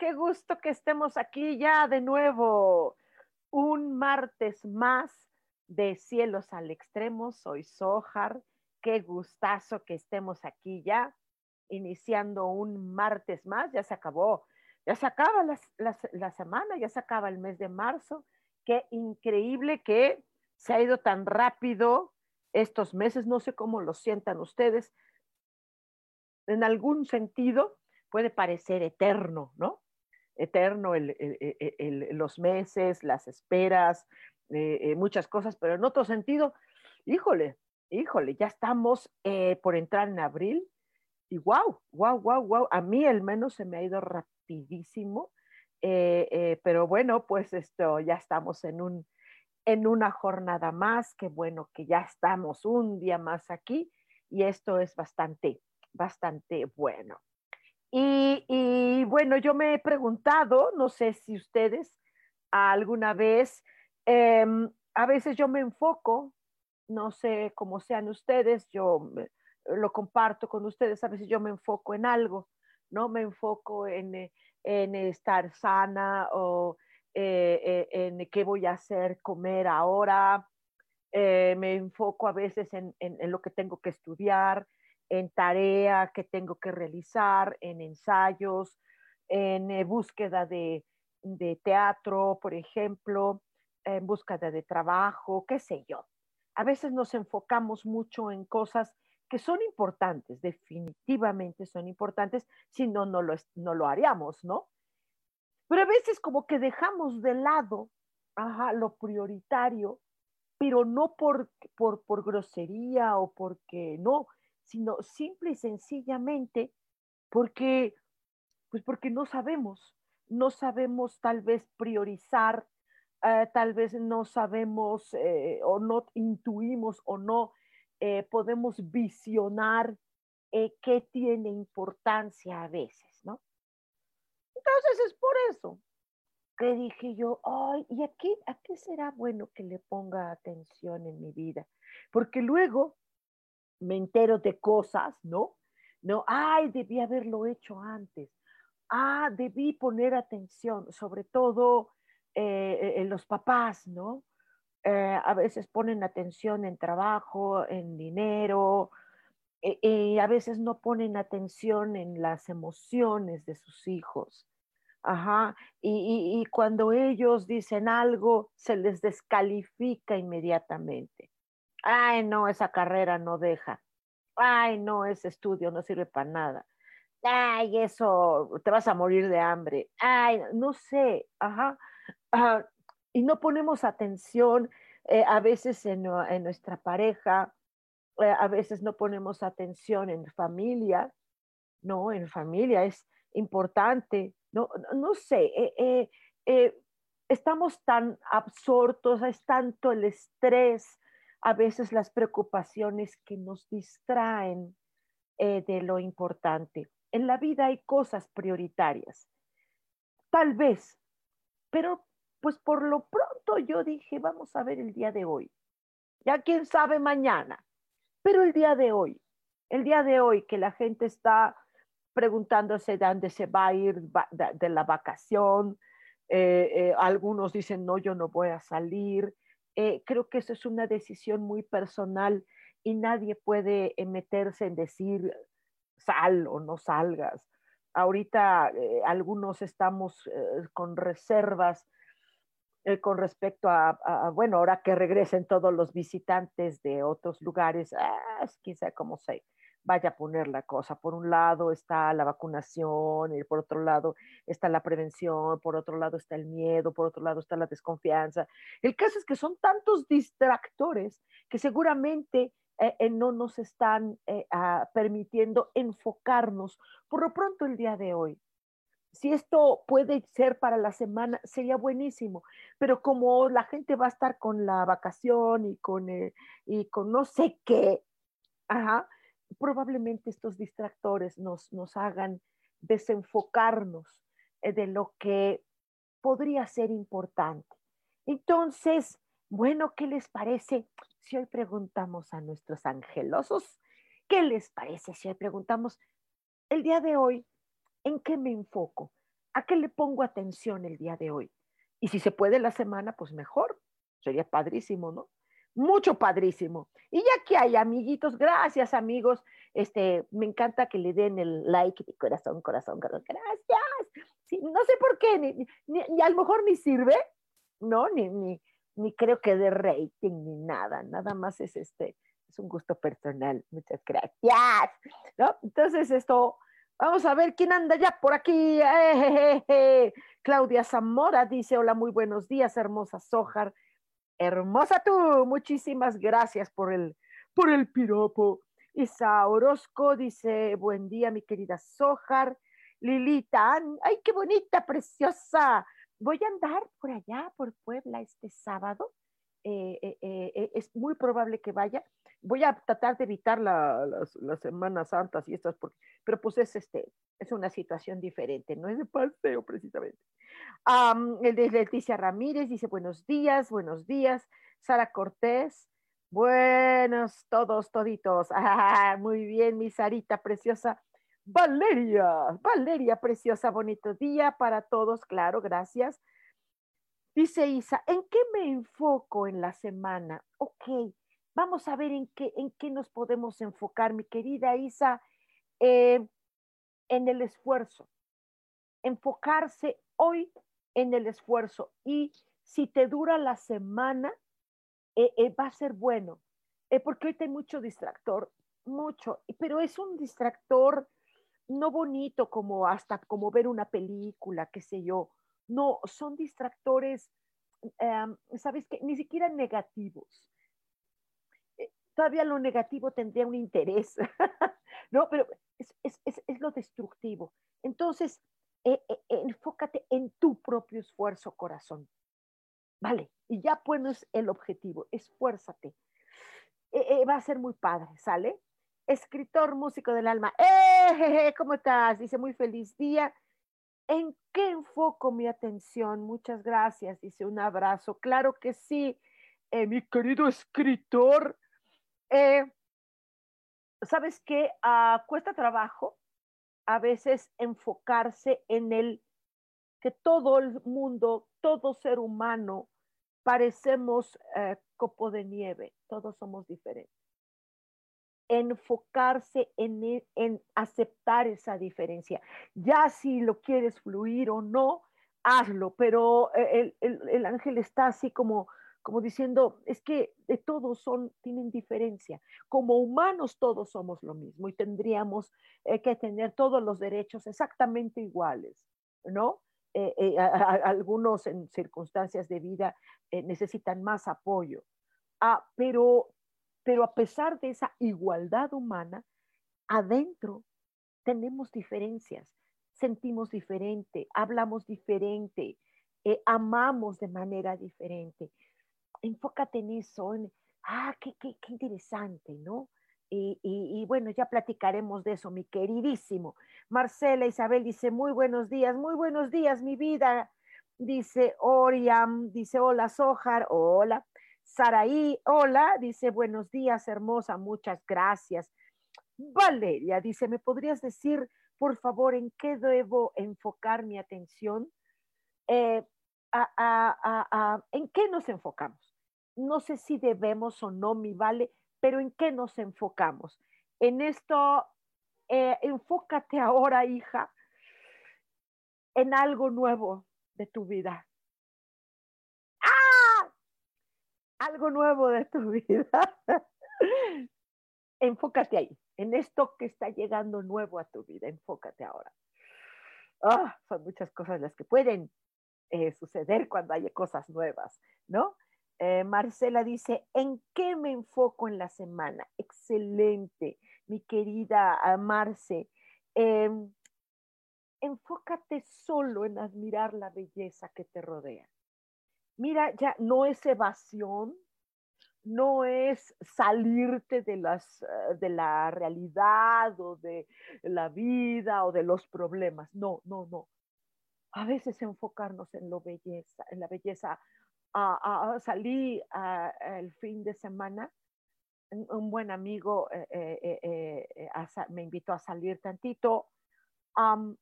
Qué gusto que estemos aquí ya de nuevo. Un martes más de Cielos al Extremo. Soy Sohar. Qué gustazo que estemos aquí ya, iniciando un martes más. Ya se acabó, ya se acaba la, semana, ya se acaba el mes de marzo. Qué increíble que se ha ido tan rápido estos meses. No sé cómo lo sientan ustedes. En algún sentido, puede parecer eterno, ¿no? Eterno los meses, las esperas, eh, eh, muchas cosas, pero en otro sentido, híjole, híjole, ya estamos eh, por entrar en abril y wow, wow, wow, wow, a mí al menos se me ha ido rapidísimo, pero bueno, pues esto, ya estamos en, un, en una jornada más, qué bueno que ya estamos un día más aquí y esto es bastante, bastante bueno. Y, bueno, yo me he preguntado, no sé si ustedes alguna vez, em, a veces yo me enfoco, no sé cómo sean ustedes, yo lo comparto con ustedes, a veces yo me enfoco en algo, ¿no? Me enfoco en, estar sana o eh, eh, en qué voy a hacer comer ahora, eh, me enfoco a veces en, en, lo que tengo que estudiar, en tarea que tengo que realizar, en ensayos, en eh, búsqueda de, teatro, por ejemplo, en búsqueda de trabajo, qué sé yo. A veces nos enfocamos mucho en cosas que son importantes, definitivamente son importantes, si no, no lo, no lo haríamos, ¿no? Pero a veces como que dejamos de lado lo prioritario, pero no por, por grosería o porque no, sino simple y sencillamente porque, pues porque no sabemos, no sabemos tal vez priorizar, eh, tal vez no sabemos eh, o no intuimos o no eh, podemos visionar qué tiene importancia a veces, ¿no? Entonces es por eso que dije yo, ay, ¿y aquí, a qué será bueno que le ponga atención en mi vida? Porque luego me entero de cosas, ¿no? No, ay, debí haberlo hecho antes. Ah, debí poner atención, sobre todo eh, en los papás, ¿no? Eh, a veces ponen atención en trabajo, en dinero, y eh, a veces no ponen atención en las emociones de sus hijos. Ajá, y cuando ellos dicen algo, se les descalifica inmediatamente ay, no, esa carrera no deja, ay, no, ese estudio no sirve para nada, ay, eso, te vas a morir de hambre, ay, no sé, ajá, y no ponemos atención eh, a veces en, nuestra pareja, eh, a veces no ponemos atención en familia, no, en familia es importante, no, no sé, eh, estamos tan absortos, es tanto el estrés, a veces las preocupaciones que nos distraen eh, de lo importante. En la vida hay cosas prioritarias, tal vez, pero pues por lo pronto yo dije, vamos a ver el día de hoy. Ya quién sabe mañana, pero el día de hoy, el día de hoy que la gente está preguntándose de dónde se va a ir de, la vacación, eh, eh, algunos dicen, no, yo no voy a salir, eh, creo que eso es una decisión muy personal y nadie puede eh, meterse en decir sal o no salgas. Ahorita eh, algunos estamos eh, con reservas con respecto a, bueno, ahora que regresen todos los visitantes de otros lugares, ah, quizá como se vaya a poner la cosa. Por un lado está la vacunación, y por otro lado está la prevención, por otro lado está el miedo, por otro lado está la desconfianza. El caso es que son tantos distractores que seguramente eh, eh, no nos están eh, ah, permitiendo enfocarnos por lo pronto el día de hoy. Si esto puede ser para la semana, sería buenísimo, pero como la gente va a estar con la vacación y con, y con no sé qué, probablemente estos distractores nos, nos hagan desenfocarnos de lo que podría ser importante. Entonces, bueno, ¿qué les parece si hoy preguntamos a nuestros angelosos? ¿Qué les parece si hoy preguntamos el día de hoy, ¿en qué me enfoco? ¿A qué le pongo atención el día de hoy? Y si se puede la semana, pues mejor. Sería padrísimo, ¿no? Mucho padrísimo. Y ya que hay amiguitos, gracias amigos. Este, me encanta que le den el like de corazón, corazón, corazón. Gracias. No sé por qué, ni, ni, a lo mejor ni sirve, ¿no? Ni, ni, ni creo que de rating ni nada, nada más es este, es un gusto personal. Muchas gracias. ¿No? Entonces esto, vamos a ver quién anda ya por aquí. Claudia Zamora dice, hola, muy buenos días, hermosa Sojar. Hermosa tú, muchísimas gracias por el, por el piropo. Isa Orozco dice, buen día, mi querida Sojar. Lilita, ay, qué bonita, preciosa voy a andar por allá, por Puebla, este sábado. Eh, eh, eh, es muy probable que vaya. Voy a tratar de evitar las, Semanas Santas y estas, porque, pero pues es, este, es una situación diferente, no es de paseo precisamente. el de Leticia Ramírez dice buenos días, buenos días. Sara Cortés, buenos todos, toditos. Ah, muy bien, mi Sarita preciosa. Valeria, Valeria, preciosa, bonito día para todos, claro, gracias. Dice Isa, ¿en qué me enfoco en la semana? Ok, vamos a ver en qué, en qué nos podemos enfocar, mi querida Isa, eh, en el esfuerzo. Enfocarse hoy en el esfuerzo y si te dura la semana, eh, eh, va a ser bueno, porque hoy hay mucho distractor, mucho, pero es un distractor no bonito como hasta como ver una película, qué sé yo. No, son distractores, em, ¿sabes qué? Ni siquiera negativos. Eh, todavía lo negativo tendría un interés, ¿no? Pero es, lo destructivo. Entonces, eh, eh, enfócate en tu propio esfuerzo, corazón. Vale, y ya pones el objetivo, esfuérzate. va a ser muy padre, ¿sale? escritor, músico del alma. ¡Eh! ¿Cómo estás? Dice, muy feliz día. ¿En qué enfoco mi atención? Muchas gracias. Dice, un abrazo. Claro que sí, eh, mi querido escritor. Eh, ¿Sabes qué? Ah, cuesta trabajo a veces enfocarse en el que todo el mundo, todo ser humano, parecemos eh, copo de nieve, todos somos diferentes enfocarse e, en, aceptar esa diferencia. Ya si lo quieres fluir o no, hazlo, pero eh, el, ángel está así como, como diciendo, es que de todos son, tienen diferencia. Como humanos todos somos lo mismo y tendríamos eh, que tener todos los derechos exactamente iguales, ¿no? Eh, algunos en circunstancias de vida necesitan más apoyo. Ah, pero pero a pesar de esa igualdad humana, adentro tenemos diferencias, sentimos diferente, hablamos diferente, eh, amamos de manera diferente. Enfócate en eso, ah, qué, qué, qué interesante, ¿no? Y, y, bueno, ya platicaremos de eso, mi queridísimo. Marcela Isabel dice, muy buenos días, muy buenos días, mi vida. Dice Oriam, dice, hola Sojar, hola. Saraí, hola, dice, buenos días, hermosa, muchas gracias. Valeria dice, ¿me podrías decir, por favor, en qué debo enfocar mi atención? Eh, ¿En qué nos enfocamos? No sé si debemos o no, mi vale, pero ¿en qué nos enfocamos? En esto, eh, enfócate ahora, hija, en algo nuevo de tu vida. ¡Ah! Algo nuevo de tu vida. enfócate ahí, en esto que está llegando nuevo a tu vida. Enfócate ahora. Ah, son muchas cosas las que pueden eh, suceder cuando hay cosas nuevas, ¿no? Eh, Marcela dice, ¿en qué me enfoco en la semana? Excelente, mi querida ah, Marce. Em, enfócate solo en admirar la belleza que te rodea. Mira, ya no es evasión, no es salirte de, las, eh, de la realidad o de la vida o de los problemas. No, no, no. A veces enfocarnos en, lo belleza, en la belleza. salí el fin de semana, un, buen amigo eh, eh, me invitó a salir tantito. Mm,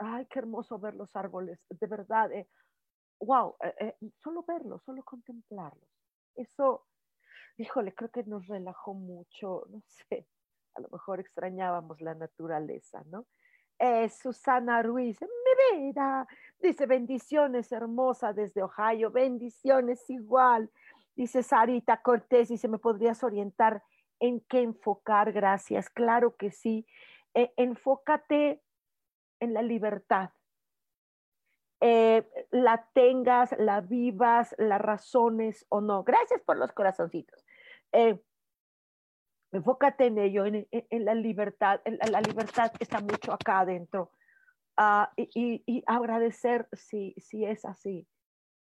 ay, qué hermoso ver los árboles, de verdad. Wow, solo verlos, solo contemplarlos eso, híjole, creo que nos relajó mucho, no sé, a lo mejor extrañábamos la naturaleza, ¿no? Eh, Susana Ruiz, mi vida, dice bendiciones hermosa desde Ohio, bendiciones igual, dice Sarita Cortés, dice, ¿me podrías orientar en qué enfocar? Gracias, claro que sí. Eh, enfócate en la libertad, eh, la tengas, la vivas, las razones o no. Gracias por los corazoncitos. Eh, enfócate en ello, en, la libertad. la libertad está mucho acá adentro. Ah, y, agradecer si, si es así.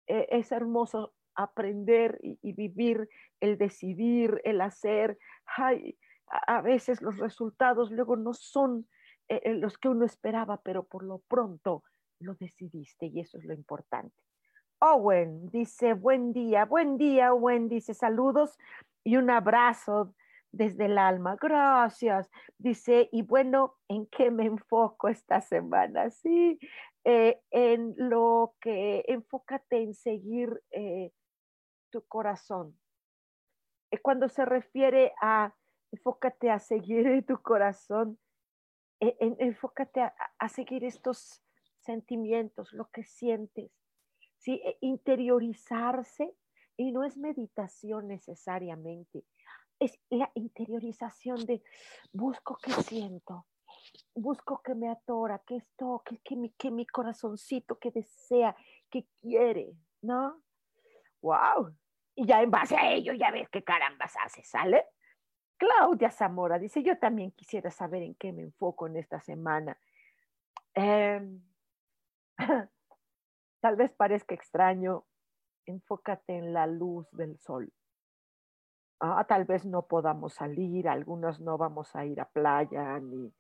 Eh, es hermoso aprender y, vivir el decidir, el hacer. a, veces los resultados luego no son los que uno esperaba, pero por lo pronto lo decidiste y eso es lo importante. Owen dice, buen día, buen día, Owen dice, saludos y un abrazo desde el alma. Gracias. Dice, y bueno, ¿en qué me enfoco esta semana? Sí, eh, en lo que enfócate en seguir eh, tu corazón. Eh, cuando se refiere a enfócate a seguir tu corazón, enfócate a seguir estos sentimientos, lo que sientes, ¿sí? E, interiorizarse y no es meditación necesariamente, es la interiorización de busco qué siento, busco que me atora, que esto, que, que, mi, que mi corazoncito que desea, que quiere, ¿no? ¡Wow! Y ya en base a ello, ya ves qué carambas hace, ¿sale? Claudia Zamora dice, yo también quisiera saber en qué me enfoco en esta semana. Eh, Tal vez parezca extraño, enfócate en la luz del sol. Ah, tal vez no podamos salir, algunos no vamos a ir a playa ni,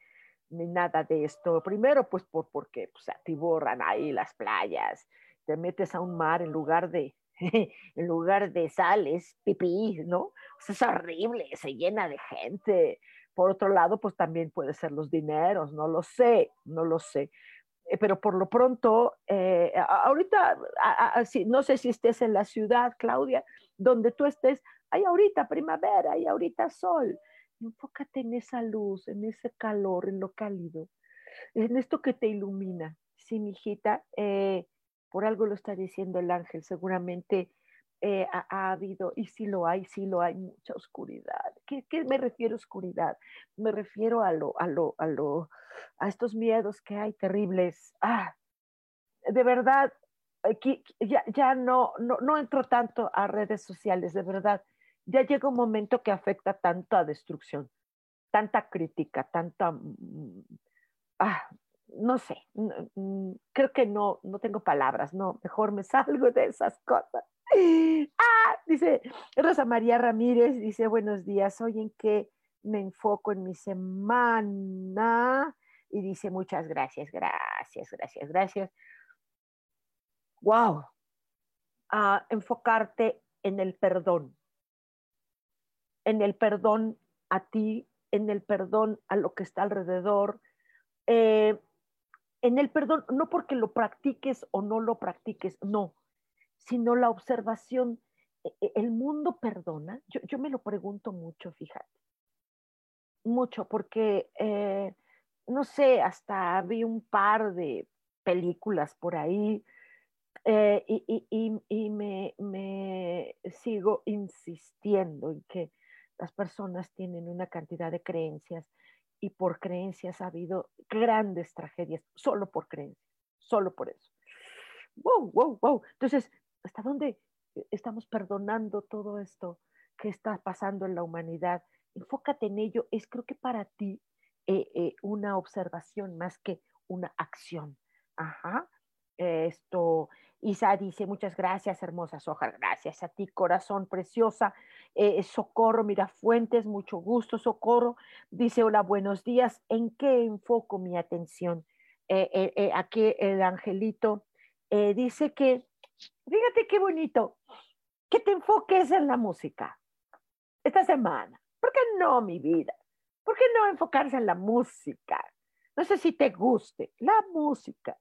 ni nada de esto. Primero, pues por, porque pues, atiborran ahí las playas, te metes a un mar en lugar de, en lugar de sales, pipí, ¿no? es horrible, se llena de gente. Por otro lado, pues también puede ser los dineros, no lo sé, no lo sé. Eh, pero por lo pronto, eh, ahorita, no sé si estés en la ciudad, Claudia, donde tú estés, hay ahorita primavera, hay ahorita sol. Enfócate en esa luz, en ese calor, en lo cálido, en esto que te ilumina. Sí, mi hijita, eh, por algo lo está diciendo el ángel, seguramente eh, ha, habido, y sí lo hay, sí lo hay, mucha oscuridad. ¿Qué, ¿Qué, me refiero a oscuridad? Me refiero a lo, a lo, a lo, a estos miedos que hay terribles. Ah, de verdad, aquí ya, ya no, no, no entro tanto a redes sociales, de verdad. Ya llega un momento que afecta tanto a destrucción, tanta crítica, tanta... Mm, ah, no sé, creo que no, no tengo palabras, no, mejor me salgo de esas cosas. Ah, dice Rosa María Ramírez, dice buenos días, hoy en qué me enfoco en mi semana y dice muchas gracias, gracias, gracias, gracias. Wow, a enfocarte en el perdón, en el perdón a ti, en el perdón a lo que está alrededor, eh, en el perdón, no porque lo practiques o no lo practiques, no, sino la observación. E, e, ¿El mundo perdona? Yo, me lo pregunto mucho, fíjate. mucho, porque, eh, no sé, hasta vi un par de películas por ahí eh, y, me, me, sigo insistiendo en que las personas tienen una cantidad de creencias y por creencias ha habido grandes tragedias, solo por creencias, solo por eso. Wow, wow, wow. Entonces, ¿hasta dónde estamos perdonando todo esto que está pasando en la humanidad? Enfócate en ello. Es creo que para ti eh, eh, una observación más que una acción. Ajá. Esto, Isa dice, muchas gracias, hermosa Soja, gracias a ti, corazón preciosa. Eh, Socorro Mirafuentes, mucho gusto, Socorro. Dice, hola, buenos días. ¿En qué enfoco mi atención? aquí el angelito dice que, fíjate qué bonito, que te enfoques en la música esta semana. ¿Por qué no, mi vida? ¿Por qué no enfocarse en la música? No sé si te guste, la música.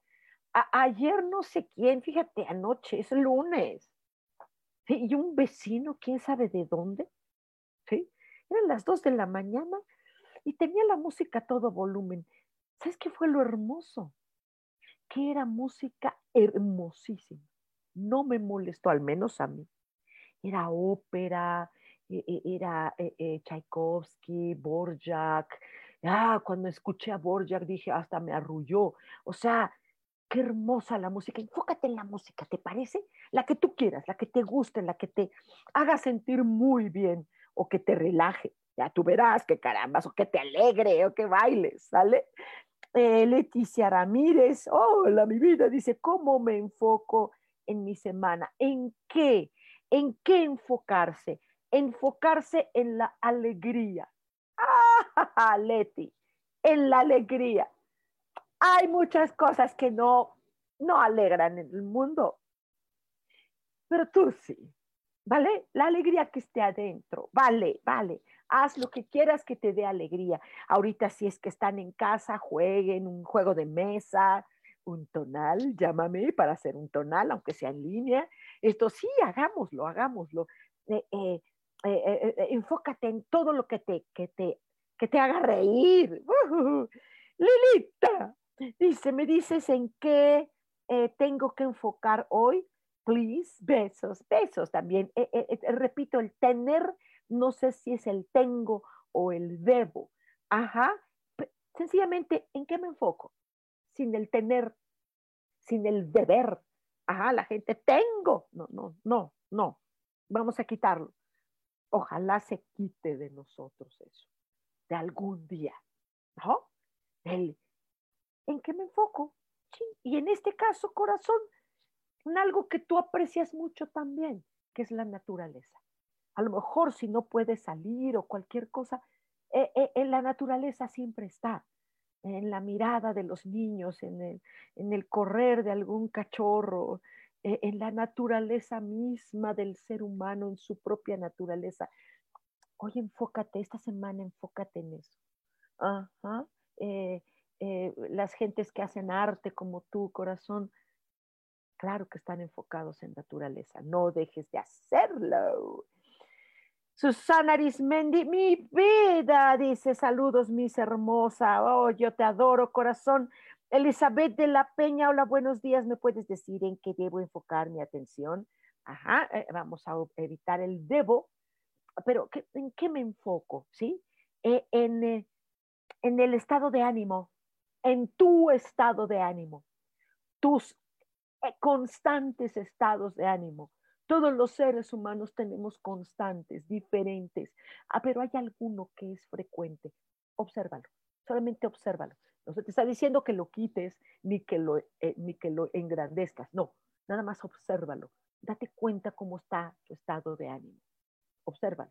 ayer no sé quién, fíjate, anoche, es lunes. Y un vecino, quién sabe de dónde, ¿sí? Eran las dos de la mañana y tenía la música a todo volumen. ¿Sabes qué fue lo hermoso? Que era música hermosísima. No me molestó, al menos a mí. Era ópera, e, e, era eh, Tchaikovsky, Borjak. Ah, cuando escuché a Borjak dije, hasta me arrulló. O sea, qué hermosa la música. Enfócate en la música, ¿te parece? La que tú quieras, la que te guste, la que te haga sentir muy bien o que te relaje. Ya tú verás que carambas, o que te alegre, o que bailes, ¿sale? Eh, Leticia Ramírez, hola mi vida, dice, ¿cómo me enfoco en mi semana? ¿En qué? ¿En qué enfocarse? enfocarse en la alegría. ¡Ah, Leti! En la alegría. Hay muchas cosas que no, no alegran en el mundo, pero tú sí, ¿vale? La alegría que esté adentro, vale, vale. Haz lo que quieras que te dé alegría. Ahorita si es que están en casa, jueguen un juego de mesa, un tonal, llámame para hacer un tonal, aunque sea en línea. Esto sí, hagámoslo, hagámoslo. Eh, eh, eh, enfócate en todo lo que te, que te, que te haga reír. Lilita, dice, me dices en qué tengo que enfocar hoy. Please, besos, besos también. repito, el tener, no sé si es el tengo o el debo. Ajá. Sencillamente, ¿en qué me enfoco? Sin el tener, sin el deber. Ajá, la gente, tengo. No, no, no, no. Vamos a quitarlo. Ojalá se quite de nosotros eso, de algún día, ¿no? El, ¿En qué me enfoco? Y en este caso, corazón, en algo que tú aprecias mucho también, que es la naturaleza. A lo mejor si no puedes salir o cualquier cosa, eh, eh, en la naturaleza siempre está, en la mirada de los niños, en el, en el correr de algún cachorro, eh, en la naturaleza misma del ser humano, en su propia naturaleza. Oye, enfócate, esta semana enfócate en eso. Ajá. Eh, eh, las gentes que hacen arte como tú, corazón, claro que están enfocados en naturaleza. No dejes de hacerlo. Susana Arismendi, mi vida, dice, saludos, mis hermosa. Oh, yo te adoro, corazón. Elizabeth de la Peña, hola, buenos días. ¿Me puedes decir en qué debo enfocar mi atención? Ajá, eh, vamos a evitar el debo, pero ¿en qué me enfoco? ¿Sí? Eh, en, eh, en el estado de ánimo, en tu estado de ánimo, tus constantes estados de ánimo. Todos los seres humanos tenemos constantes, diferentes, ah, pero hay alguno que es frecuente. Obsérvalo, solamente obsérvalo. No se te está diciendo que lo quites ni que lo, eh, ni que lo engrandezcas. No, nada más obsérvalo. Date cuenta cómo está tu estado de ánimo. Obsérvalo,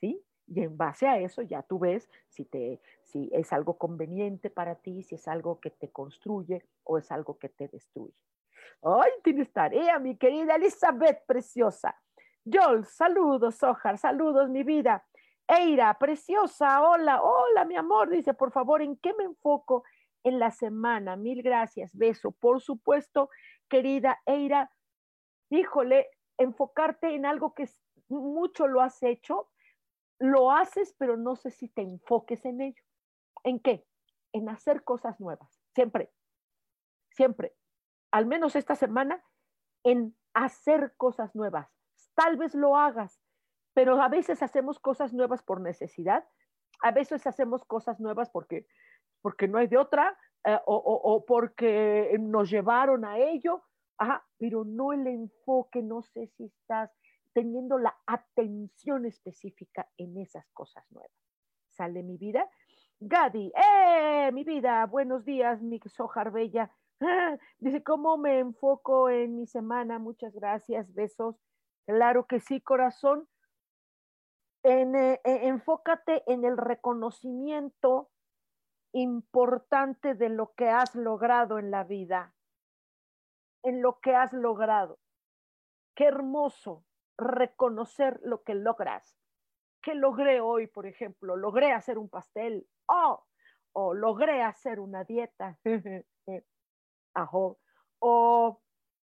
¿sí? Y en base a eso ya tú ves si, te, si es algo conveniente para ti, si es algo que te construye o es algo que te destruye. Ay, tienes tarea, mi querida Elizabeth preciosa. Joel, saludos, Ojar, saludos, mi vida. Eira, preciosa, hola, hola, mi amor. Dice, por favor, ¿en qué me enfoco en la semana. Mil gracias, beso. Por supuesto, querida Eira, híjole, enfocarte en algo que mucho lo has hecho, lo haces, pero no sé si te enfoques en ello. ¿En qué? En hacer cosas nuevas. Siempre, siempre. Al menos esta semana, en hacer cosas nuevas. Tal vez lo hagas, pero a veces hacemos cosas nuevas por necesidad, a veces hacemos cosas nuevas porque, porque no hay de otra, eh, o, o, porque nos llevaron a ello, Ajá, pero no el enfoque, no sé si estás teniendo la atención específica en esas cosas nuevas. ¿Sale mi vida? Gadi, ¡eh! Mi vida, buenos días, mi Sojar Bella. dice, ¿cómo me enfoco en mi semana? Muchas gracias, besos. Claro que sí, corazón. En, eh, e, enfócate en el reconocimiento importante de lo que has logrado en la vida, en lo que has logrado. Qué hermoso reconocer lo que logras. ¿Qué logré hoy, por ejemplo? Logré hacer un pastel. Oh, o logré hacer una dieta. O,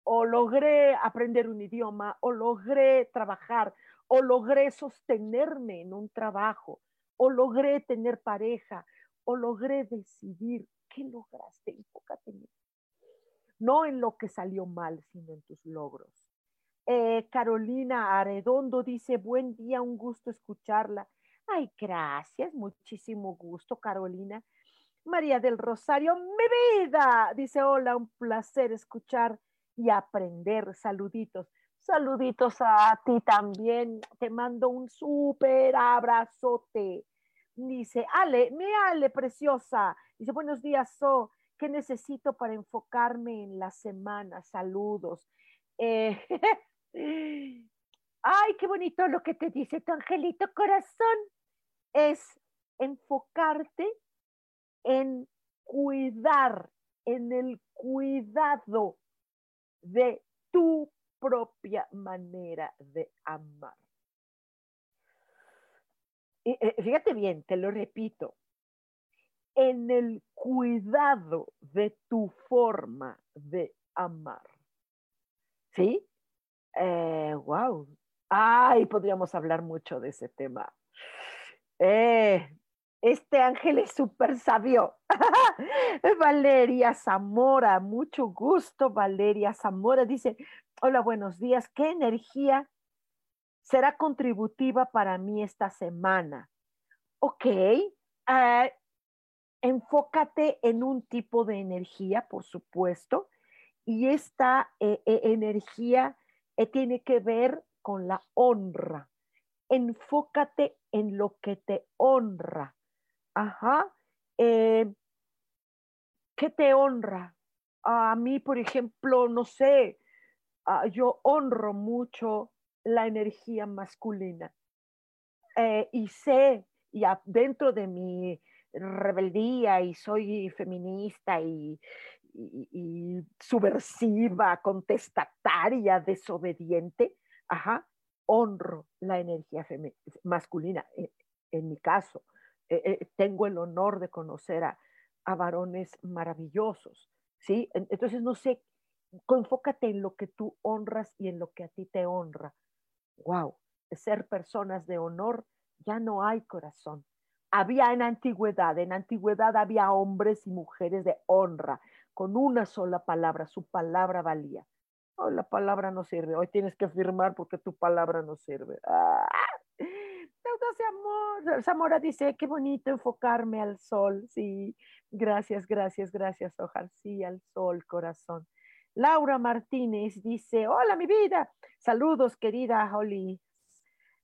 o logré aprender un idioma, o logré trabajar, o logré sostenerme en un trabajo, o logré tener pareja, o logré decidir. ¿Qué lograste? Enfócate en No en lo que salió mal, sino en tus logros. Eh, Carolina Arredondo dice, buen día, un gusto escucharla. Ay, gracias, muchísimo gusto, Carolina. María del Rosario, mi vida, dice, hola, un placer escuchar y aprender. Saluditos. Saluditos a ti también. Te mando un súper abrazote. Dice, Ale, mi Ale, preciosa. Dice, buenos días, So. ¿Qué necesito para enfocarme en la semana? Saludos. Eh, Ay, qué bonito lo que te dice tu angelito corazón. Es enfocarte en cuidar, en el cuidado de tu propia manera de amar. Y, eh, fíjate bien, te lo repito, en el cuidado de tu forma de amar. ¿Sí? wow. Eh, Ay, podríamos hablar mucho de ese tema. Eh, este ángel es súper sabio. Valeria Zamora, mucho gusto, Valeria Zamora. Dice, hola, buenos días. ¿Qué energía será contributiva para mí esta semana? Ok. Eh, enfócate en un tipo de energía, por supuesto, y esta energía eh, tiene que ver con la honra. Enfócate en lo que te honra. Ajá. Eh, ¿Qué te honra? A mí, por ejemplo, no sé, ah, yo honro mucho la energía masculina eh, y sé, y dentro de mi rebeldía y soy feminista y, subversiva, contestataria, desobediente, ajá, honro la energía masculina. E, en, mi caso, e, e, tengo el honor de conocer a, a varones maravillosos, ¿sí? Entonces, no sé, enfócate en lo que tú honras y en lo que a ti te honra. ¡Wow! Ser personas de honor, ya no hay corazón. Había en antigüedad, en antigüedad había hombres y mujeres de honra, con una sola palabra, su palabra valía. Hoy la palabra no sirve, hoy tienes que firmar porque tu palabra no sirve. ¡Ah! Amor. Zamora dice, qué bonito enfocarme al sol. Sí, gracias, gracias, gracias, Ojar. Sí, al sol, corazón. Laura Martínez dice, hola mi vida. Saludos, querida Holly.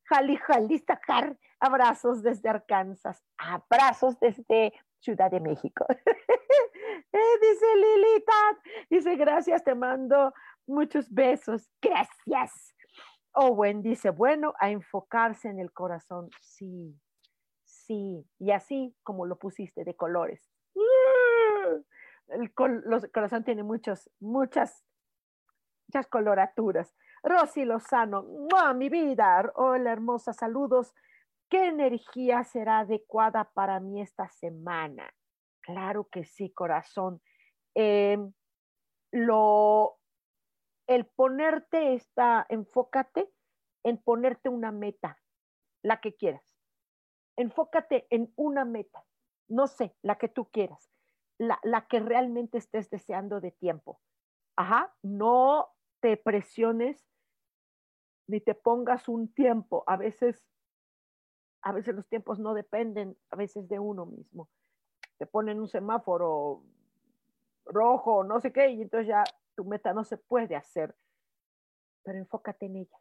Jali, Jali, sacar abrazos desde Arkansas, abrazos desde Ciudad de México. Eh, dice Lilita, dice gracias, te mando muchos besos. Gracias. Owen dice, bueno, a enfocarse en el corazón. Sí, sí. Y así como lo pusiste de colores. El, corazón tiene muchos, muchas, muchas coloraturas. Rosy Lozano, mi vida! Hola, hermosa, saludos. ¿Qué energía será adecuada para mí esta semana? Claro que sí, corazón. Em, lo, el ponerte esta, enfócate en ponerte una meta, la que quieras. Enfócate en una meta, no sé, la que tú quieras, la, la que realmente estés deseando de tiempo. Ajá, no te presiones ni te pongas un tiempo. A veces, a veces los tiempos no dependen, a veces de uno mismo. Te ponen un semáforo rojo, no sé qué, y entonces ya tu meta no se puede hacer. Pero enfócate en ella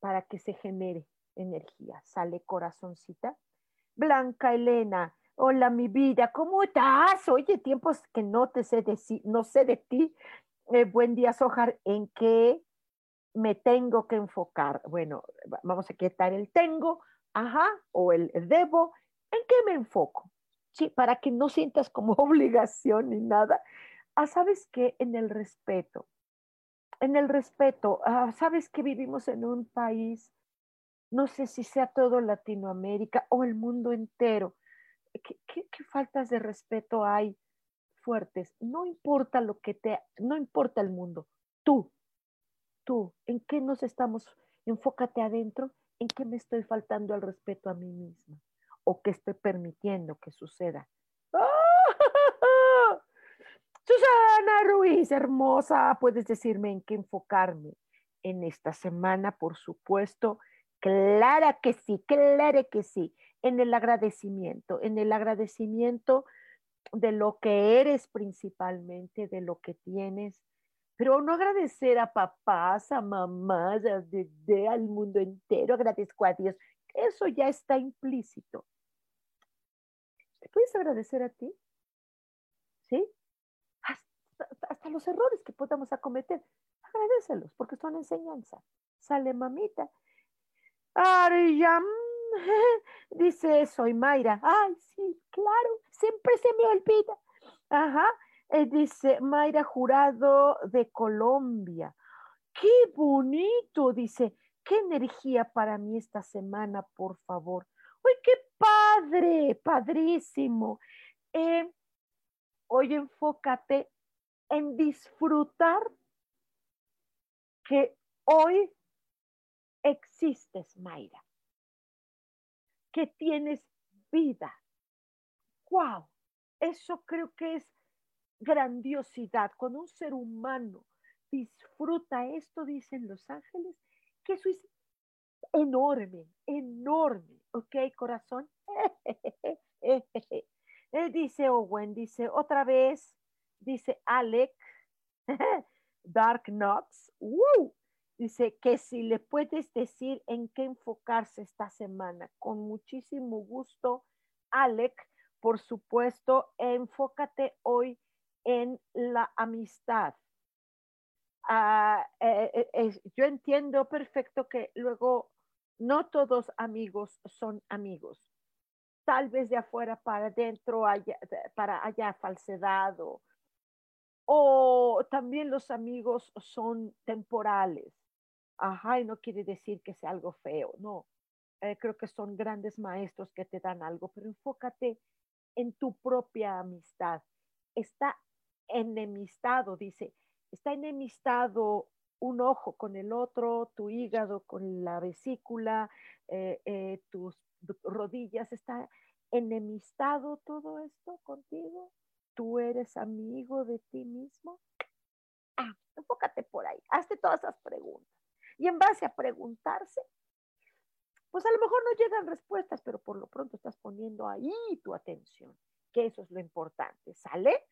para que se genere energía. Sale corazoncita. Blanca Elena, hola mi vida, ¿cómo estás? Oye, tiempos que no te sé decir, no sé de ti. Eh, buen día, Sojar. ¿En qué me tengo que enfocar? Bueno, vamos a quitar el tengo, ajá, o el debo. ¿En qué me enfoco? Sí, para que no sientas como obligación ni nada. Ah, ¿sabes qué? En el respeto. En el respeto, ah, ¿sabes que vivimos en un país, no sé si sea todo Latinoamérica o el mundo entero? ¿Qué, qué faltas de respeto hay fuertes? No importa lo que te, no importa el mundo, tú, tú, ¿en qué nos estamos? Enfócate adentro, ¿en qué me estoy faltando al respeto a mí misma? ¿O qué estoy permitiendo que suceda? Susana Ruiz, hermosa, puedes decirme en qué enfocarme en esta semana, por supuesto. Clara que sí, clara que sí. En el agradecimiento, en el agradecimiento de lo que eres principalmente, de lo que tienes, pero no agradecer a papás, a mamás, a, al mundo entero, agradezco a Dios. Eso ya está implícito. ¿Te puedes agradecer a ti? ¿Sí? Hasta, los errores que podamos acometer, agradecelos porque son enseñanza. Sale mamita. Ariam, dice, soy Mayra. Ay, sí, claro, siempre se me olvida. Ajá, eh, dice Mayra Jurado de Colombia. Qué bonito, dice, qué energía para mí esta semana, por favor. Uy, qué padre, padrísimo. Eh, hoy enfócate en disfrutar que hoy existes, Mayra, que tienes vida. ¡Wow! Eso creo que es grandiosidad. Cuando un ser humano disfruta esto, dicen los ángeles, que eso es enorme, enorme. ¿Ok, corazón? dice Owen, dice otra vez, dice Alec, Dark Knots, dice que si le puedes decir en qué enfocarse esta semana, con muchísimo gusto, Alec, por supuesto, enfócate hoy en la amistad. Ah, eh, eh, eh, yo entiendo perfecto que luego no todos amigos son amigos. Tal vez de afuera para adentro haya, para haya falsedad o, o también los amigos son temporales. Ajá, y no quiere decir que sea algo feo, no. Eh, creo que son grandes maestros que te dan algo, pero enfócate en tu propia amistad. Está enemistado, dice, está enemistado un ojo con el otro, tu hígado con la vesícula, eh, eh, tus rodillas, está enemistado todo esto contigo tú eres amigo de ti mismo? Ah, enfócate por ahí, hazte todas esas preguntas. Y en base a preguntarse, pues a lo mejor no llegan respuestas, pero por lo pronto estás poniendo ahí tu atención, que eso es lo importante, ¿sale?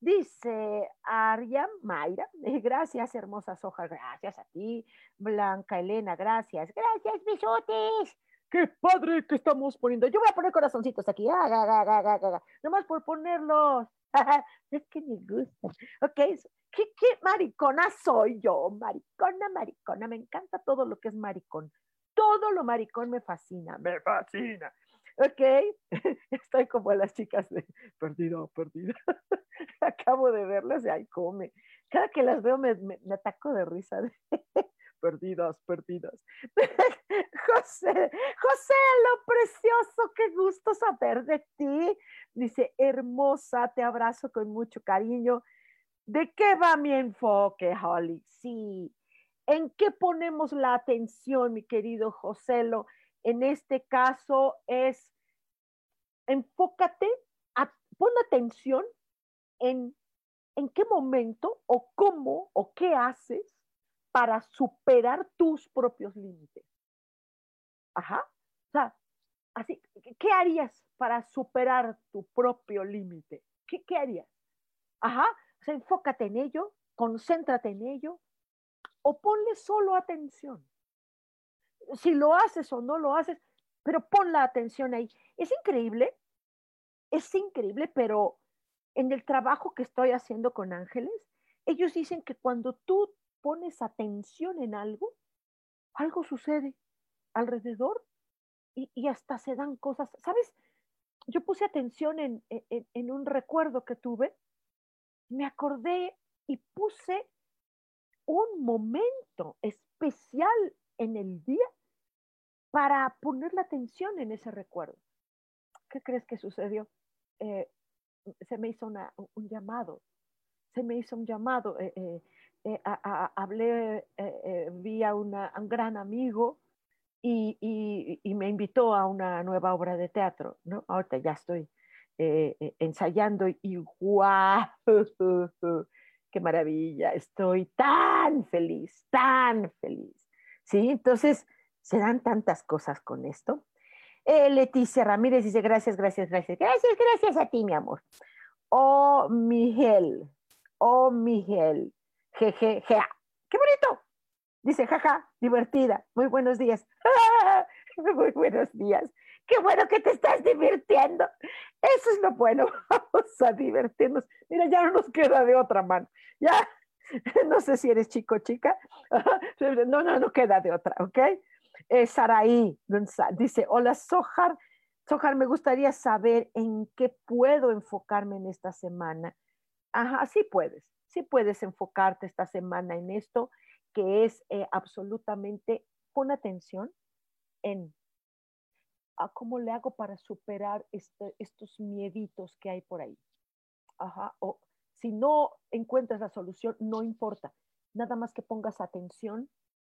Dice Aria Mayra, gracias hermosas hojas, gracias a ti, Blanca Elena, gracias, gracias bisotes, qué padre que estamos poniendo. Yo voy a poner corazoncitos aquí. Ah, Nomás por ponerlos. es que me gusta. Ok, ¿Qué, ¿Qué, maricona soy yo? Maricona, maricona. Me encanta todo lo que es maricón. Todo lo maricón me fascina. Me fascina. Ok, estoy como las chicas de perdido, perdido. Acabo de verlas y ahí come. Cada que las veo me, me ataco de risa. Perdidas, perdidas. José, José, lo precioso, qué gusto saber de ti. Dice, hermosa, te abrazo con mucho cariño. ¿De qué va mi enfoque, Holly? Sí. ¿En qué ponemos la atención, mi querido José? en este caso es enfócate, pon atención en, en qué momento o cómo o qué haces para superar tus propios límites. Ajá. O sea, así, ¿qué harías para superar tu propio límite? ¿Qué, ¿Qué harías? Ajá. O sea, enfócate en ello, concéntrate en ello o ponle solo atención. Si lo haces o no lo haces, pero pon la atención ahí. Es increíble, es increíble, pero en el trabajo que estoy haciendo con ángeles, ellos dicen que cuando tú pones atención en algo, algo sucede alrededor y, hasta se dan cosas. ¿Sabes? Yo puse atención en, en un recuerdo que tuve, me acordé y puse un momento especial en el día para poner la atención en ese recuerdo. ¿Qué crees que sucedió? Eh, se me hizo un llamado, se me hizo un llamado. Eh, eh, hablé, vi a, un gran amigo y, me invitó a una nueva obra de teatro, ¿no? Ahorita ya estoy ensayando y ¡guau! ¡Qué maravilla! Estoy tan feliz, tan feliz. ¿Sí? Entonces, se dan tantas cosas con esto. Eh, Leticia Ramírez dice, gracias, gracias, gracias. Gracias, gracias a ti, mi amor. Oh, Miguel. Oh, Miguel. Jeje, ¡Qué bonito! Dice, jaja, divertida. Muy buenos días. Muy buenos días. Qué bueno que te estás divirtiendo. Eso es lo bueno. Vamos a divertirnos. Mira, ya no nos queda de otra mano. Ya, no sé si eres chico o chica. No, no, no queda de otra, ¿ok? Eh, Saraí dice, hola Sojar. Sojar, me gustaría saber en qué puedo enfocarme en esta semana. Ajá, sí puedes, sí puedes enfocarte esta semana en esto, que es eh, absolutamente, pon atención en a cómo le hago para superar este, estos mieditos que hay por ahí. Ajá, o si no encuentras la solución, no importa, nada más que pongas atención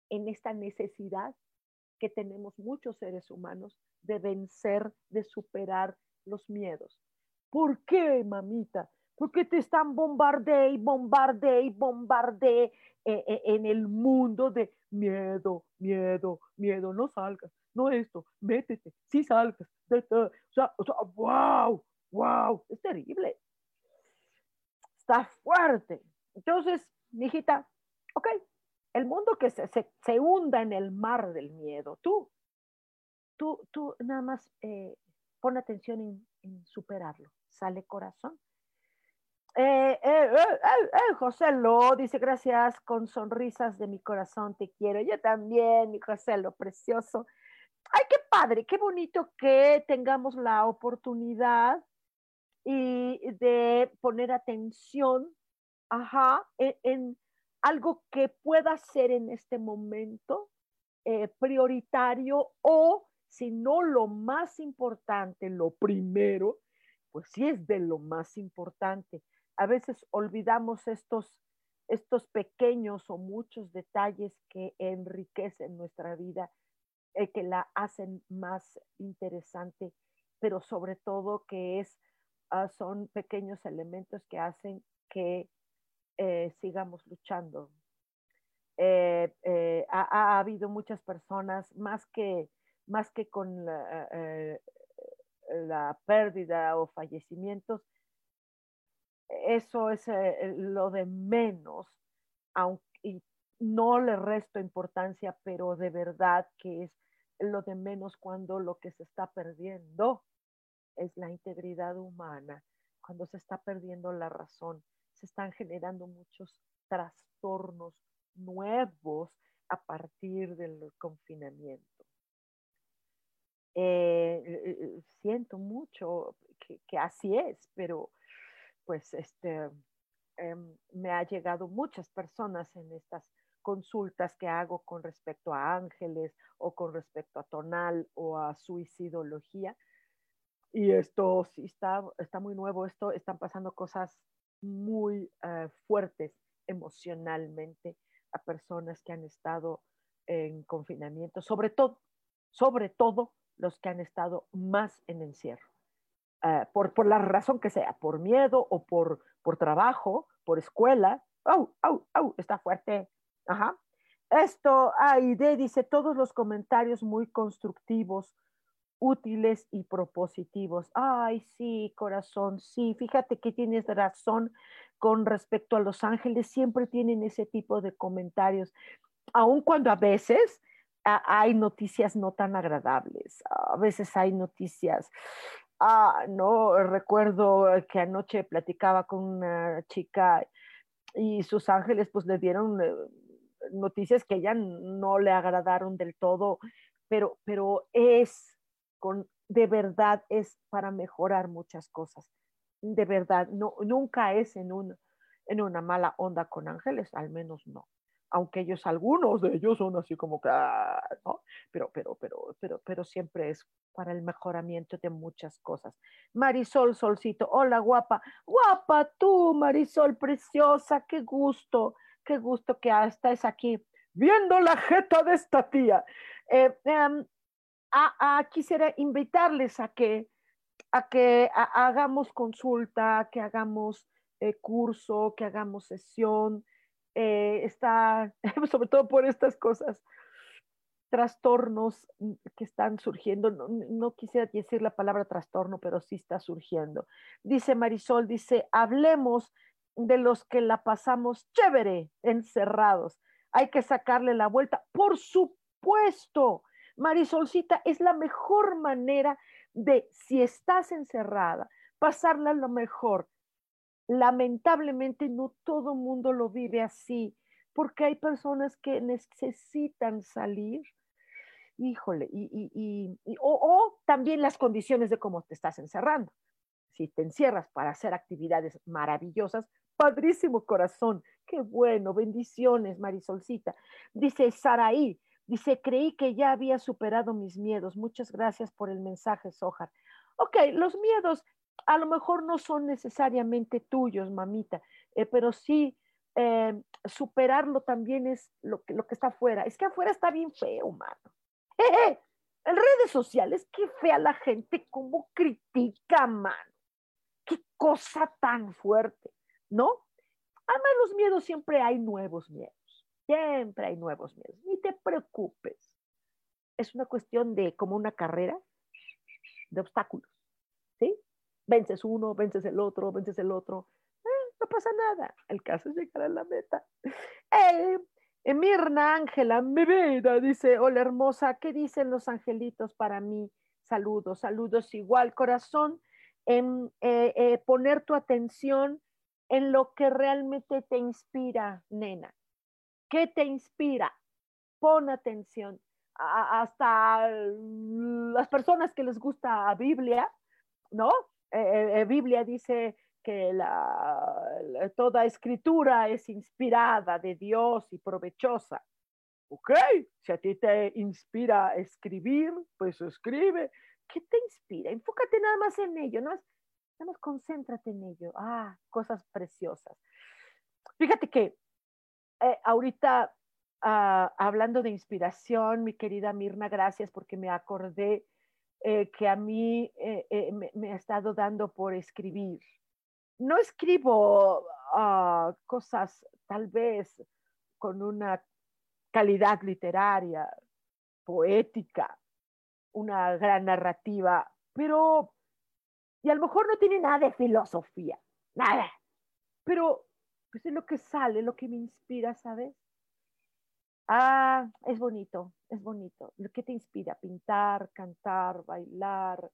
en esta necesidad que tenemos muchos seres humanos de vencer, de superar los miedos. ¿Por qué, mamita? Porque te están bombardeando y bombardeando y bombardeando eh, eh, en el mundo de miedo, miedo, miedo, no salgas, no esto, métete, sí salgas. O sea, o sea, wow, wow, es terrible. Está fuerte. Entonces, mijita, ok, el mundo que se, se, hunda en el mar del miedo. Tú, tú, tú nada más eh, pon atención en, en, superarlo. Sale corazón. Eh, eh, José Lo dice gracias con sonrisas de mi corazón, te quiero. Yo también, mi José Lo, precioso. Ay, qué padre, qué bonito que tengamos la oportunidad y de poner atención, ajá, en algo que pueda ser en este momento eh, prioritario o si no lo más importante, lo primero, pues sí es de lo más importante. A veces olvidamos estos, estos pequeños o muchos detalles que enriquecen nuestra vida, eh, que la hacen más interesante, pero sobre todo que es, ah, son pequeños elementos que hacen que eh, sigamos luchando. Eh, eh, ha, habido muchas personas, más que, más que con la, la pérdida o fallecimientos, eso es lo de menos, aunque no le resto importancia, pero de verdad que es lo de menos cuando lo que se está perdiendo es la integridad humana, cuando se está perdiendo la razón, se están generando muchos trastornos nuevos a partir del confinamiento. Eh, eh, eh, siento mucho que, así es, pero pues este, em, me ha llegado muchas personas en estas consultas que hago con respecto a ángeles o con respecto a tonal o a suicidología. Y esto sí está, está muy nuevo, esto están pasando cosas muy eh, fuertes emocionalmente a personas que han estado en confinamiento, sobre todo, sobre todo los que han estado más en encierro, uh, por, por, la razón que sea, por miedo o por, por trabajo, por escuela. ¡Au, au, au! Está fuerte. Ajá. Esto, Aide dice, todos los comentarios muy constructivos, útiles y propositivos. Ay, sí, corazón, sí, fíjate que tienes razón con respecto a Los Ángeles, siempre tienen ese tipo de comentarios, aun cuando a veces hay noticias no tan agradables, a veces hay noticias. Ah, no, recuerdo que anoche platicaba con una chica y sus ángeles pues le dieron eh, noticias que ella no le agradaron del todo, pero, pero es con, de verdad es para mejorar muchas cosas. De verdad, no, nunca es en, un, en una mala onda con ángeles, al menos no. Aunque ellos, algunos de ellos son así como que, ah. Pero, pero, pero, pero, pero siempre es para el mejoramiento de muchas cosas. Marisol Solcito, hola guapa, guapa tú, Marisol preciosa, qué gusto, qué gusto que estás aquí viendo la jeta de esta tía. Eh, em, a, quisiera invitarles a que, a que hagamos consulta, que hagamos eh, curso, que hagamos sesión. Eh, está, sobre todo por estas cosas, trastornos que están surgiendo. No, no, quisiera decir la palabra trastorno, pero sí está surgiendo. Dice Marisol, dice, hablemos de los que la pasamos chévere, encerrados. Hay que sacarle la vuelta. Por supuesto, Marisolcita, es la mejor manera de, si estás encerrada, pasarla lo mejor. Lamentablemente no todo mundo lo vive así, porque hay personas que necesitan salir. Híjole, y, o también las condiciones de cómo te estás encerrando. Si te encierras para hacer actividades maravillosas, padrísimo corazón, qué bueno, bendiciones, Marisolcita. Dice Saraí, Dice, creí que ya había superado mis miedos. Muchas gracias por el mensaje, Sojar. Ok, los miedos a lo mejor no son necesariamente tuyos, mamita, eh, pero sí eh, superarlo también es lo que, está afuera. Es que afuera está bien feo, mano. En redes sociales, qué fea la gente, cómo critica, mano. Qué cosa tan fuerte, ¿no? Además, los miedos siempre hay nuevos miedos. Siempre hay nuevos miedos. Ni te preocupes. Es una cuestión de como una carrera de obstáculos. Vences uno, vences el otro, vences el otro. Eh, no pasa nada. El caso es llegar a la meta. Eh, Mirna Ángela, mi vida, dice, hola hermosa, ¿qué dicen los angelitos para mí? Saludos, saludos igual, corazón, en eh, poner tu atención en lo que realmente te inspira, nena. ¿Qué te inspira? Pon atención. hasta las personas que les gusta la Biblia, ¿no? Eh, eh, Biblia dice que la, toda escritura es inspirada de Dios y provechosa. Ok, si a ti te inspira escribir, pues escribe. ¿Qué te inspira? Enfócate nada más en ello, más, nada más concéntrate en ello. Ah, cosas preciosas. Fíjate que eh, ahorita ah, hablando de inspiración, mi querida Mirna, gracias porque me acordé eh, que a mí eh, me, ha estado dando por escribir. No escribo ah, cosas tal vez con una calidad literaria, poética, una gran narrativa, pero, y a lo mejor no tiene nada de filosofía, nada, pero pues es lo que sale, lo que me inspira, ¿sabes? Ah, es bonito, es bonito. Lo que te inspira, pintar, cantar, bailar,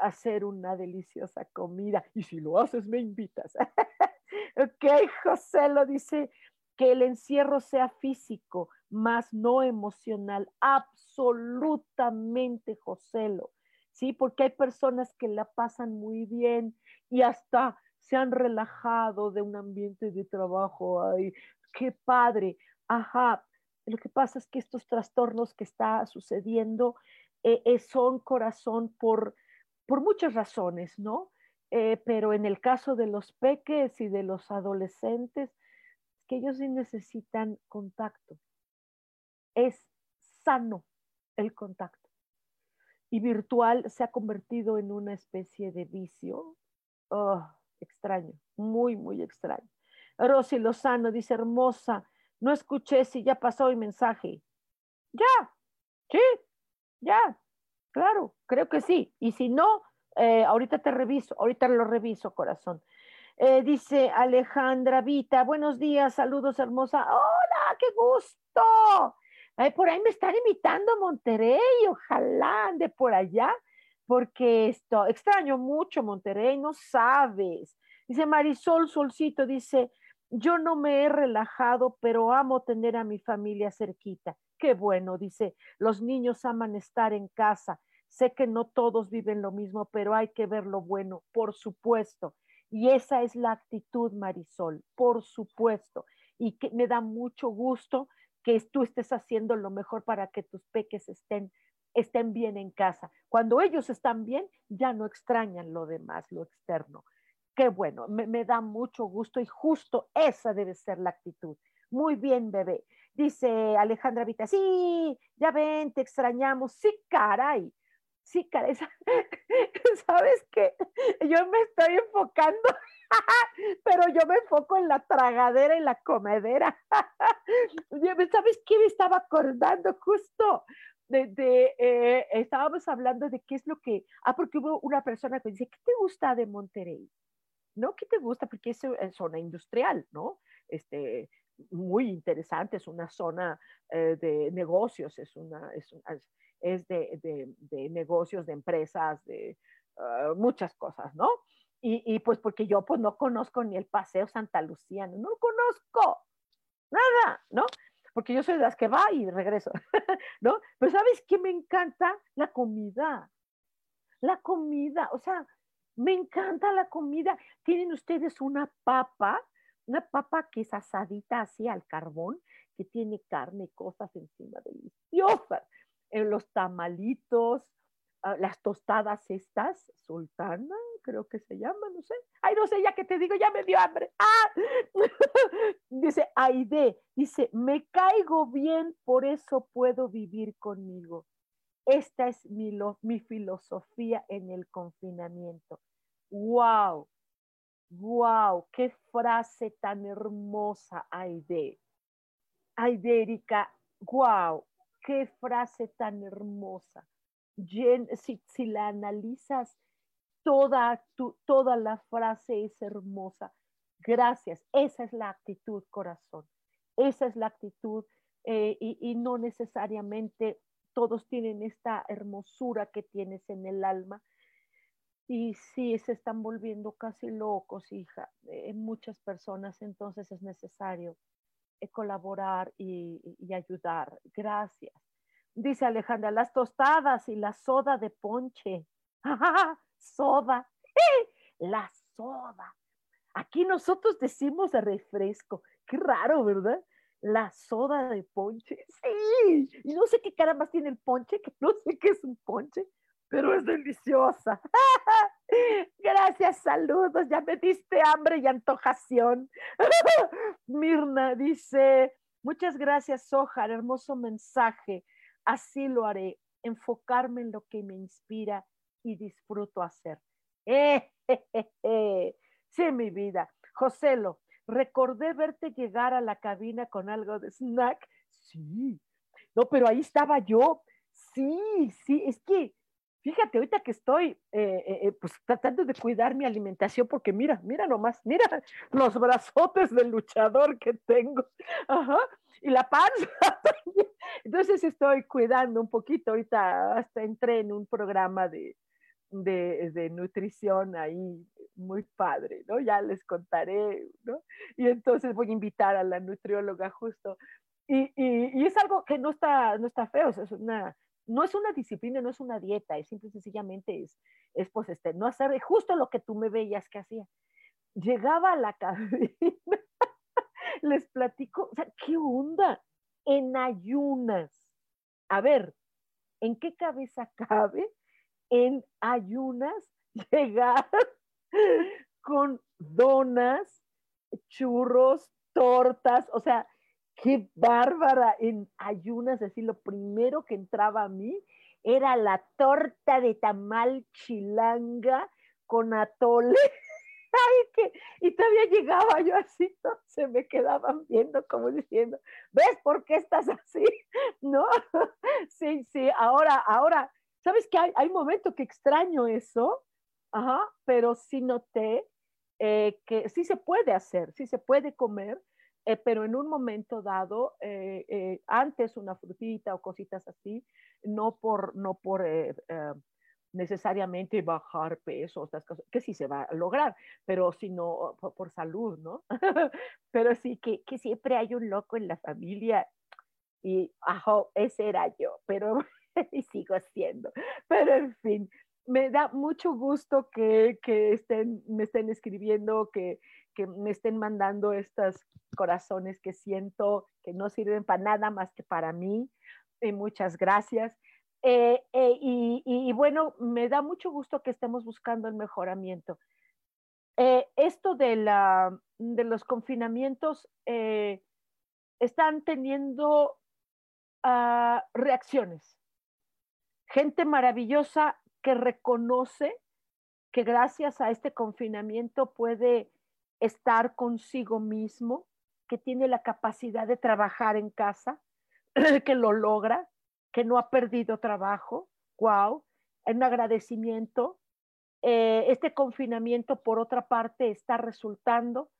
hacer una deliciosa comida. Y si lo haces, me invitas. ok, José lo dice, que el encierro sea físico, más no emocional. Absolutamente, Joselo. Sí, porque hay personas que la pasan muy bien y hasta se han relajado de un ambiente de trabajo. Ay, qué padre. Ajá. Lo que pasa es que estos trastornos que está sucediendo eh, eh, son corazón por, por muchas razones, ¿no? Eh, pero en el caso de los peques y de los adolescentes, es que ellos sí necesitan contacto. Es sano el contacto. y virtual se ha convertido en una especie de vicio. Oh, extraño, muy, muy extraño. Rosy Lozano dice, hermosa, no escuché si ya pasó el mensaje. Ya, sí, ya, claro, creo que sí. Y si no, eh, ahorita te reviso, ahorita lo reviso, corazón. Eh, dice Alejandra Vita, buenos días, saludos hermosa. Hola, qué gusto. por ahí me están invitando Monterrey, ojalá ande por allá, porque esto, extraño mucho Monterrey, no sabes. Dice Marisol Solcito, dice, yo no me he relajado, pero amo tener a mi familia cerquita. Qué bueno, dice, los niños aman estar en casa. Sé que no todos viven lo mismo, pero hay que ver lo bueno, por supuesto. Y esa es la actitud, Marisol, por supuesto. Y que me da mucho gusto que tú estés haciendo lo mejor para que tus peques estén, estén bien en casa. Cuando ellos están bien, ya no extrañan lo demás, lo externo. Qué bueno, me, me da mucho gusto y justo esa debe ser la actitud. Muy bien, bebé. Dice Alejandra Vita, sí, ya ven, te extrañamos. Sí, caray sí, caray, ¿sabes qué? Yo me estoy enfocando, pero yo me enfoco en la tragadera y la comedera. ¿Sabes qué me estaba acordando justo? De, eh, estábamos hablando de qué es lo que, ah, porque hubo una persona que dice, ¿qué te gusta de Monterrey? ¿No? ¿Qué te gusta? Porque es, zona industrial, ¿no? Este, muy interesante, es una zona eh, de negocios, es una, es, es de, negocios, de empresas, de ah, muchas cosas, ¿no? Y, pues porque yo pues no conozco ni el Paseo Santa Lucía, no, no conozco nada, ¿no? Porque yo soy de las que va y regreso, ¿no? Pero ¿sabes qué me encanta? La comida. La comida, o sea, me encanta la comida. Tienen ustedes una papa, una papa que es asadita así al carbón, que tiene carne y cosas encima deliciosas en los tamalitos, ah, las tostadas estas, sultana, creo que se llama, no sé. Ay, no sé, ya que te digo, ya me dio hambre. ¡Ah! dice Aide, dice, me caigo bien, por eso puedo vivir conmigo. Esta es mi, mi filosofía en el confinamiento. ¡Wow! ¡Wow! ¡Qué frase tan hermosa, Aide! Aide, Erika, ¡wow! qué frase tan hermosa. Si, la analizas, toda, toda la frase es hermosa. Gracias. Esa es la actitud, corazón. Esa es la actitud eh, y no necesariamente todos tienen esta hermosura que tienes en el alma. Y sí, se están volviendo casi locos, hija, en muchas personas, entonces es necesario eh, colaborar y, ayudar. Gracias. Dice Alejandra, las tostadas y la soda de ponche. soda. la soda. Aquí nosotros decimos refresco. Qué raro, ¿verdad? La soda de ponche. Sí. Y no sé qué cara más tiene el ponche, que no sé qué es un ponche, pero es deliciosa. Gracias, saludos, ya me diste hambre y antojación. Mirna dice, muchas gracias, Sojar, hermoso mensaje. Así lo haré, enfocarme en lo que me inspira y disfruto hacer. Sí, mi vida. Joselo, recordé verte llegar a la cabina con algo de snack. Sí, no, pero ahí estaba yo. Sí, sí, es que Fíjate, ahorita que estoy eh, eh, eh, pues tratando de cuidar mi alimentación, porque mira, mira nomás, mira los brazotes del luchador que tengo, Ajá. y la panza. Entonces estoy cuidando un poquito, ahorita hasta entré en un programa de, de, de, nutrición ahí muy padre, ¿no? Ya les contaré, ¿no? Y entonces voy a invitar a la nutrióloga justo. Y, y, y es algo que no está, no está feo, es una no es una disciplina, no es una dieta, es simple y sencillamente es, es pues este, no hacer justo lo que tú me veías que hacía. Llegaba a la cabina, les platico, o sea, ¿qué onda? En ayunas. A ver, ¿en qué cabeza cabe en ayunas llegar con donas, churros, tortas, o sea, qué bárbara en ayunas, así lo primero que entraba a mí era la torta de tamal chilanga con atole. Ay, que, y todavía llegaba yo así, se me quedaban viendo como diciendo, ¿ves por qué estás así? ¿No? Sí, sí, ahora, ahora, ¿sabes qué? Hay, hay momento que extraño eso, Ajá, pero sí noté eh, que sí se puede hacer, sí se puede comer, eh, pero en un momento dado, eh, antes una frutita o cositas así, no por, no por necesariamente bajar peso, estas cosas, que sí se va a lograr, pero sino por, salud, ¿no? pero sí que, que, siempre hay un loco en la familia y, ajá, ese era yo, pero y sigo siendo, pero en fin, me da mucho gusto que, estén, me estén escribiendo, que, me estén mandando estos corazones que siento que no sirven para nada más que para mí. Eh, muchas gracias. Eh, eh, y, bueno, me da mucho gusto que estemos buscando el mejoramiento. esto de, la, de los confinamientos están teniendo ah, reacciones. Gente maravillosa que reconoce que gracias a este confinamiento puede estar consigo mismo, que tiene la capacidad de trabajar en casa, que lo logra, que no ha perdido trabajo. ¡Wow! Un agradecimiento. Eh, este confinamiento, por otra parte, está resultando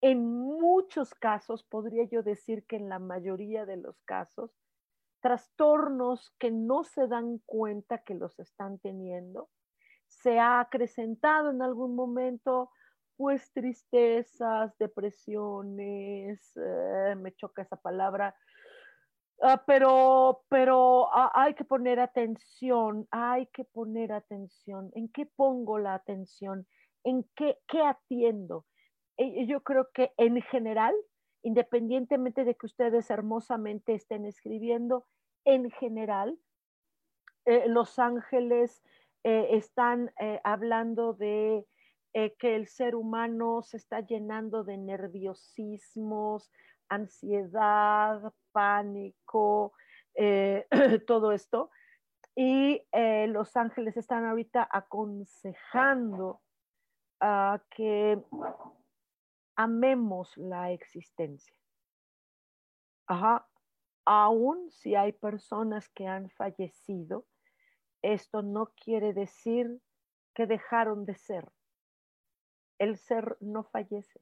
en muchos casos, podría yo decir que en la mayoría de los casos, trastornos que no se dan cuenta que los están teniendo. Se ha acrecentado en algún momento, pues tristezas, depresiones, eh, me choca esa palabra, ah, pero, pero ah, hay que poner atención, hay que poner atención. ¿En qué pongo la atención? ¿En qué, qué atiendo? Eh, yo creo que en general independientemente de que ustedes hermosamente estén escribiendo, en general, eh, Los Ángeles están hablando de que el ser humano se está llenando de nerviosismos, ansiedad, pánico, todo esto. Y Los Ángeles están ahorita aconsejando a que amemos la existencia. Ajá. Aún si hay personas que han fallecido, esto no quiere decir que dejaron de ser. El ser no fallece.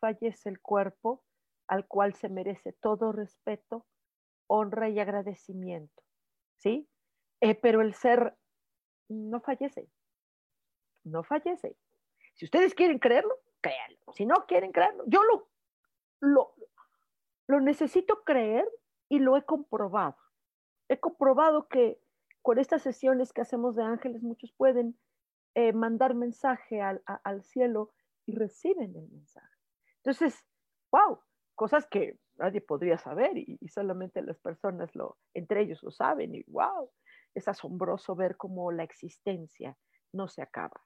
Fallece el cuerpo al cual se merece todo respeto, honra y agradecimiento. ¿Sí? Eh, pero el ser no fallece. No fallece. Si ustedes quieren creerlo, créanlo. Si no quieren creerlo, yo lo, lo, lo necesito creer y lo he comprobado. He comprobado que con estas sesiones que hacemos de ángeles, muchos pueden eh, mandar mensaje al, cielo y reciben el mensaje. Entonces, wow, cosas que nadie podría saber y, solamente las personas lo, entre ellos lo saben y wow, es asombroso ver cómo la existencia no se acaba.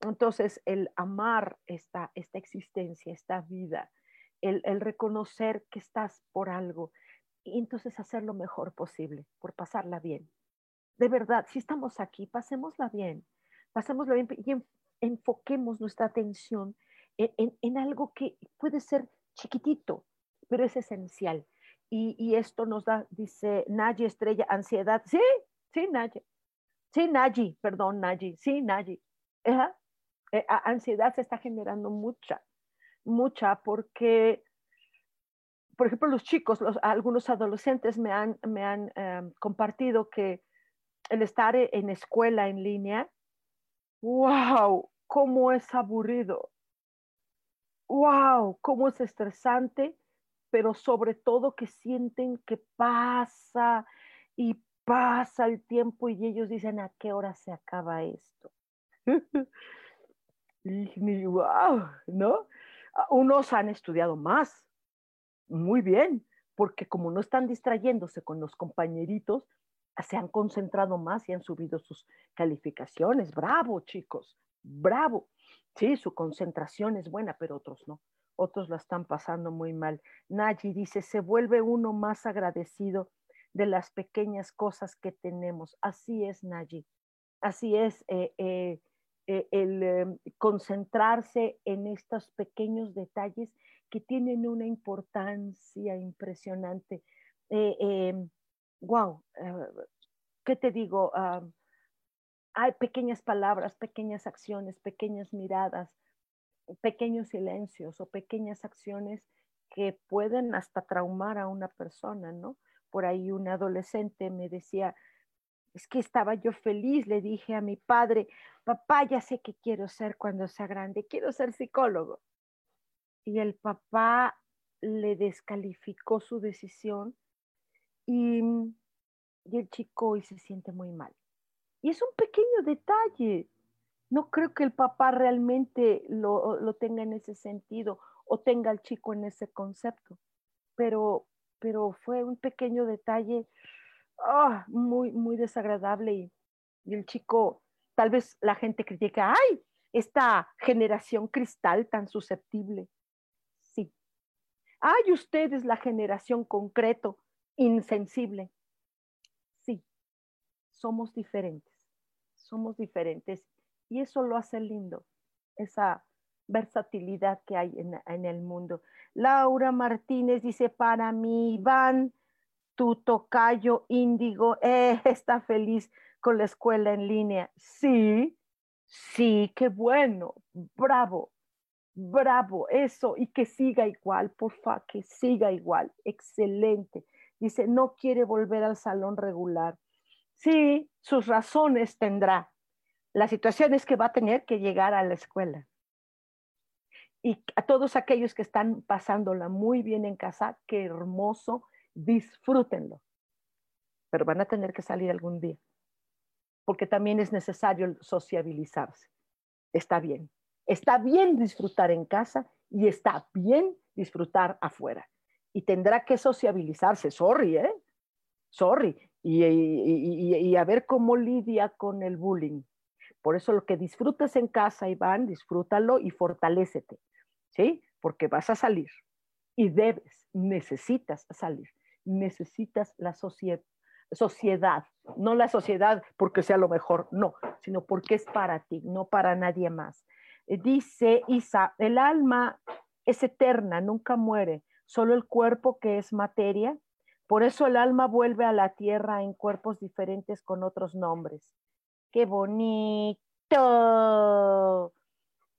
Entonces, el amar esta, esta existencia, esta vida, el, reconocer que estás por algo y entonces hacer lo mejor posible, por pasarla bien. De verdad, si estamos aquí, pasémosla bien, pasémosla bien y enfoquemos nuestra atención en, algo que puede ser chiquitito, pero es esencial. Y, esto nos da, dice Nayi Estrella, ansiedad. Sí, sí, Nayi. Sí, Nayi, perdón, Nayi. Sí, Nayi. Eh, ansiedad se está generando mucha, mucha, porque, por ejemplo, los chicos, los, algunos adolescentes me han, me han em, compartido que el estar en escuela en línea, wow, cómo es aburrido, wow, cómo es estresante, pero sobre todo que sienten que pasa y pasa el tiempo y ellos dicen, ¿a qué hora se acaba esto? Y wow, ¿no? Ah, unos han estudiado más, muy bien, porque como no están distrayéndose con los compañeritos, se han concentrado más y han subido sus calificaciones. Bravo, chicos, bravo. Sí, su concentración es buena, pero otros no. Otros la están pasando muy mal. Naji dice, se vuelve uno más agradecido de las pequeñas cosas que tenemos. Así es, Nayi. Así es eh, eh, eh, el concentrarse en estos pequeños detalles que tienen una importancia impresionante. Wow, ¿qué te digo? Hay pequeñas palabras, pequeñas acciones, pequeñas miradas, pequeños silencios o pequeñas acciones que pueden hasta traumar a una persona, ¿no? Por ahí un adolescente me decía, es que estaba yo feliz, le dije a mi padre, papá, ya sé qué quiero ser cuando sea grande, quiero ser psicólogo. Y el papá le descalificó su decisión y, y el chico hoy se siente muy mal. Y es un pequeño detalle. No creo que el papá realmente lo, lo tenga en ese sentido o tenga al chico en ese concepto, pero, pero fue un pequeño detalle ah, muy, muy desagradable y, y el chico, tal vez la gente critica, ay, esta generación cristal tan susceptible. Sí. Ay, ustedes la generación concreto, insensible somos diferentes, somos diferentes y eso lo hace lindo, esa versatilidad que hay en, el mundo. Laura Martínez dice, para mí, Iván, tu tocayo índigo eh, está feliz con la escuela en línea. Sí, sí, qué bueno, bravo, bravo, eso, y que siga igual, porfa, que siga igual, excelente. Dice, no quiere volver al salón regular. Sí, sus razones tendrá. La situación es que va a tener que llegar a la escuela. Y a todos aquellos que están pasándola muy bien en casa, qué hermoso, disfrútenlo. Pero van a tener que salir algún día, porque también es necesario sociabilizarse. Está bien. Está bien disfrutar en casa y está bien disfrutar afuera. Y tendrá que sociabilizarse, sorry, ¿eh? Sorry y, a ver cómo lidia con el bullying. Por eso lo que disfrutes en casa, Iván, disfrútalo y fortalécete, ¿sí? Porque vas a salir y debes, necesitas salir, necesitas la sociedad, sociedad, no la sociedad porque sea lo mejor, no, sino porque es para ti, no para nadie más. Eh, dice Isa, el alma es eterna, nunca muere, solo el cuerpo que es materia por eso el alma vuelve a la tierra en cuerpos diferentes con otros nombres. ¡Qué bonito!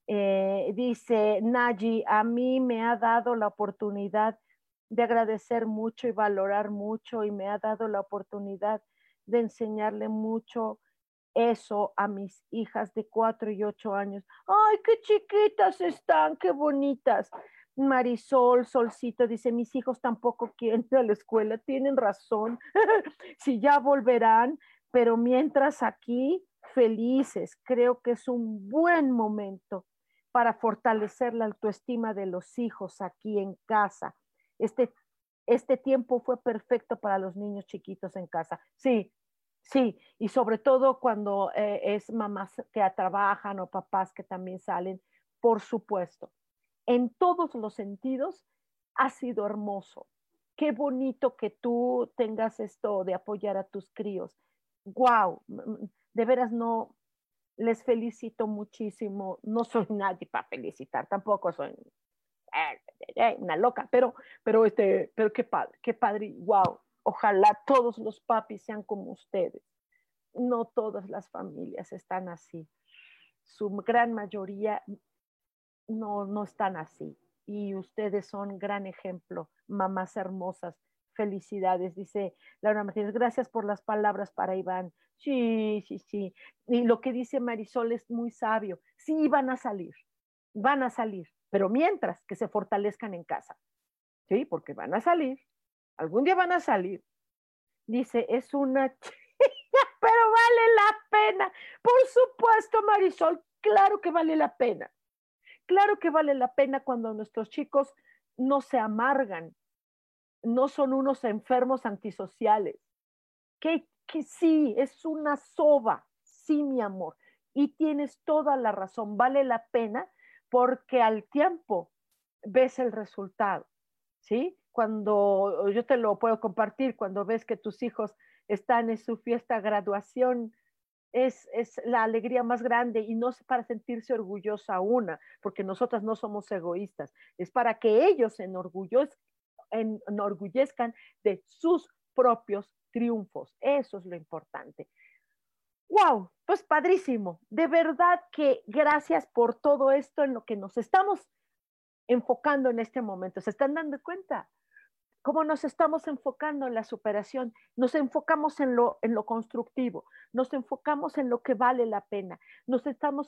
Eh, dice Naji, a mí me ha dado la oportunidad de agradecer mucho y valorar mucho y me ha dado la oportunidad de enseñarle mucho eso a mis hijas de cuatro y ocho años. ¡Ay, qué chiquitas están! ¡Qué bonitas! Marisol, Solcito, dice, mis hijos tampoco quieren ir a la escuela, tienen razón, si ya volverán, pero mientras aquí, felices, creo que es un buen momento para fortalecer la autoestima de los hijos aquí en casa. Este, este tiempo fue perfecto para los niños chiquitos en casa. Sí, sí, y sobre todo cuando eh, es mamás que trabajan o papás que también salen, por supuesto en todos los sentidos, ha sido hermoso. Qué bonito que tú tengas esto de apoyar a tus críos. ¡Wow! De veras no, les felicito muchísimo. No soy nadie para felicitar, tampoco soy eh, una loca, pero, pero, este, pero qué padre, qué padre. ¡Wow! Ojalá todos los papis sean como ustedes. No todas las familias están así. Su gran mayoría no, no están así. Y ustedes son gran ejemplo, mamás hermosas. Felicidades, dice Laura Martínez. Gracias por las palabras para Iván. Sí, sí, sí. Y lo que dice Marisol es muy sabio. Sí, van a salir, van a salir, pero mientras que se fortalezcan en casa. Sí, porque van a salir. Algún día van a salir. Dice, es una pero vale la pena. Por supuesto, Marisol, claro que vale la pena. Claro que vale la pena cuando nuestros chicos no se amargan, no son unos enfermos antisociales. Que, sí, es una soba, sí, mi amor. Y tienes toda la razón, vale la pena porque al tiempo ves el resultado, ¿sí? cuando yo te lo puedo compartir, cuando ves que tus hijos están en su fiesta graduación, es, es, la alegría más grande y no es para sentirse orgullosa una, porque nosotras no somos egoístas, es para que ellos se enorgullezcan de sus propios triunfos. Eso es lo importante. ¡Wow! Pues padrísimo. De verdad que gracias por todo esto en lo que nos estamos enfocando en este momento. ¿Se están dando cuenta? Cómo nos estamos enfocando en la superación, nos enfocamos en lo, en lo constructivo, nos enfocamos en lo que vale la pena, nos estamos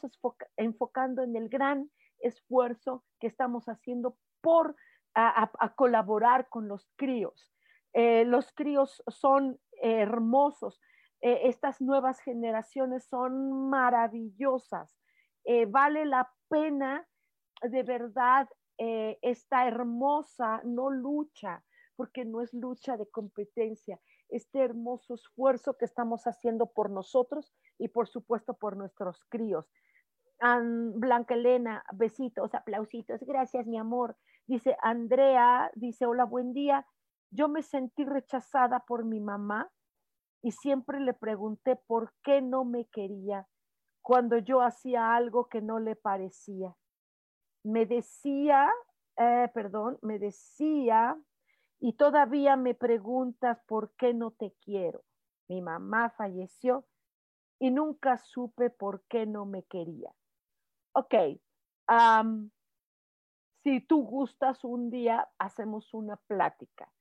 enfocando en el gran esfuerzo que estamos haciendo por a, colaborar con los críos. Eh, los críos son hermosos, eh, estas nuevas generaciones son maravillosas, eh, vale la pena de verdad esta hermosa no lucha porque no es lucha de competencia, este hermoso esfuerzo que estamos haciendo por nosotros y por supuesto por nuestros críos. Blanca Elena, besitos, aplausitos, gracias mi amor. Dice Andrea, dice, hola, buen día. Yo me sentí rechazada por mi mamá y siempre le pregunté por qué no me quería cuando yo hacía algo que no le parecía. Me decía, eh, perdón, me decía y todavía me preguntas por qué no te quiero. Mi mamá falleció y nunca supe por qué no me quería. Ok, si tú gustas un día, hacemos una plática.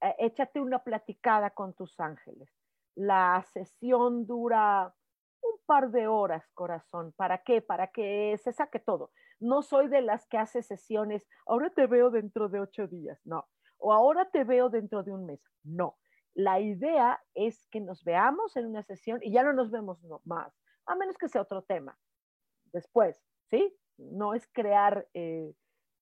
Eh, échate una platicada con tus ángeles. La sesión dura un par de horas, corazón. ¿Para qué? Para que se saque todo. No soy de las que hace sesiones, ahora te veo dentro de ocho días. No, o ahora te veo dentro de un mes. No, la idea es que nos veamos en una sesión y ya no nos vemos más, a menos que sea otro tema. Después, ¿sí? No es crear eh,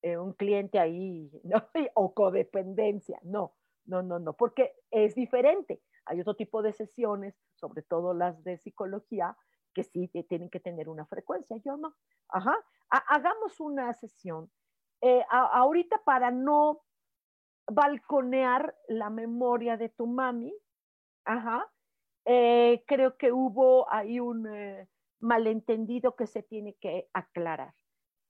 eh, un cliente ahí o codependencia, no, no, no, no, porque es diferente. Hay otro tipo de sesiones, sobre todo las de psicología, que sí tienen que tener una frecuencia, yo no. Ajá, hagamos una sesión. Eh, ahorita para no balconear la memoria de tu mami. Ajá. Eh, creo que hubo ahí un eh, malentendido que se tiene que aclarar.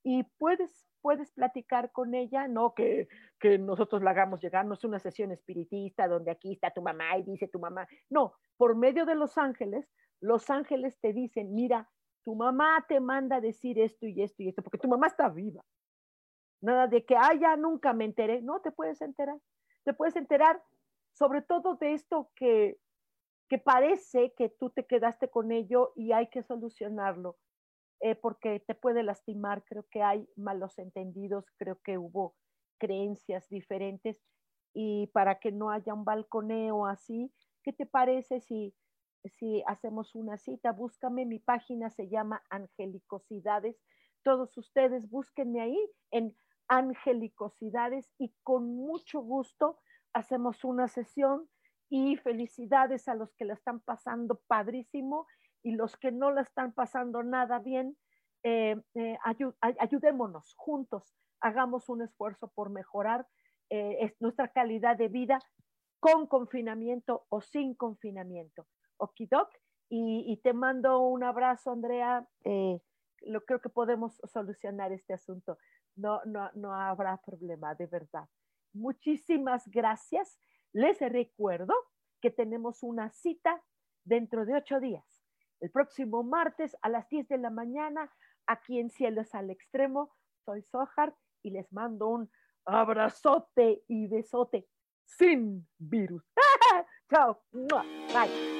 Y puedes, puedes platicar con ella, no que, que nosotros la hagamos llegar, no es una sesión espiritista donde aquí está tu mamá y dice tu mamá. No, por medio de los ángeles, los ángeles te dicen, mira, tu mamá te manda decir esto y esto y esto, porque tu mamá está viva. Nada de que, ah, ya nunca me enteré. No, te puedes enterar. Te puedes enterar sobre todo de esto que, que parece que tú te quedaste con ello y hay que solucionarlo, eh, porque te puede lastimar. Creo que hay malos entendidos, creo que hubo creencias diferentes y para que no haya un balconeo así, ¿qué te parece si, si hacemos una cita? Búscame, mi página se llama Angelicosidades. Todos ustedes búsquenme ahí en angelicosidades y con mucho gusto hacemos una sesión y felicidades a los que la están pasando padrísimo y los que no la están pasando nada bien, eh, eh, ayudémonos juntos, hagamos un esfuerzo por mejorar eh, nuestra calidad de vida con confinamiento o sin confinamiento. Okidok, y, y te mando un abrazo, Andrea. lo creo que podemos solucionar este asunto no, no, no habrá problema, de verdad. Muchísimas gracias. Les recuerdo que tenemos una cita dentro de ocho días. El próximo martes a las 10 de la mañana, aquí en Cielos al Extremo. Soy Sohar y les mando un abrazote y besote sin virus. Chao. Bye.